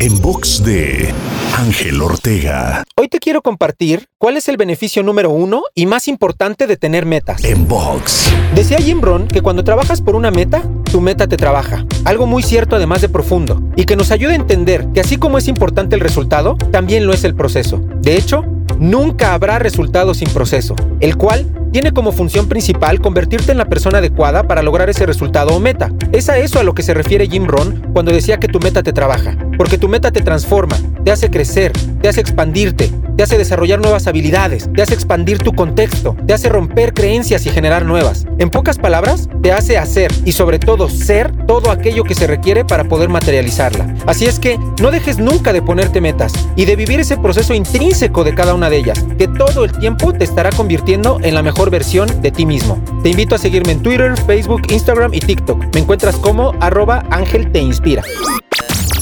En box de Ángel Ortega. Hoy te quiero compartir cuál es el beneficio número uno y más importante de tener metas. En box. Decía Jim Brown que cuando trabajas por una meta, tu meta te trabaja. Algo muy cierto además de profundo. Y que nos ayuda a entender que así como es importante el resultado, también lo es el proceso. De hecho, nunca habrá resultado sin proceso, el cual tiene como función principal convertirte en la persona adecuada para lograr ese resultado o meta. Es a eso a lo que se refiere Jim Rohn cuando decía que tu meta te trabaja, porque tu meta te transforma, te hace crecer, te hace expandirte, te hace desarrollar nuevas habilidades, te hace expandir tu contexto, te hace romper creencias y generar nuevas. En pocas palabras, te hace hacer y sobre todo ser todo aquello que se requiere para poder materializarla. Así es que no dejes nunca de ponerte metas y de vivir ese proceso intrínseco de cada una de ellas, que todo el tiempo te estará convirtiendo en la mejor versión de ti mismo. Te invito a seguirme en Twitter, Facebook, Instagram y TikTok. Me encuentras como arroba Ángel Te Inspira.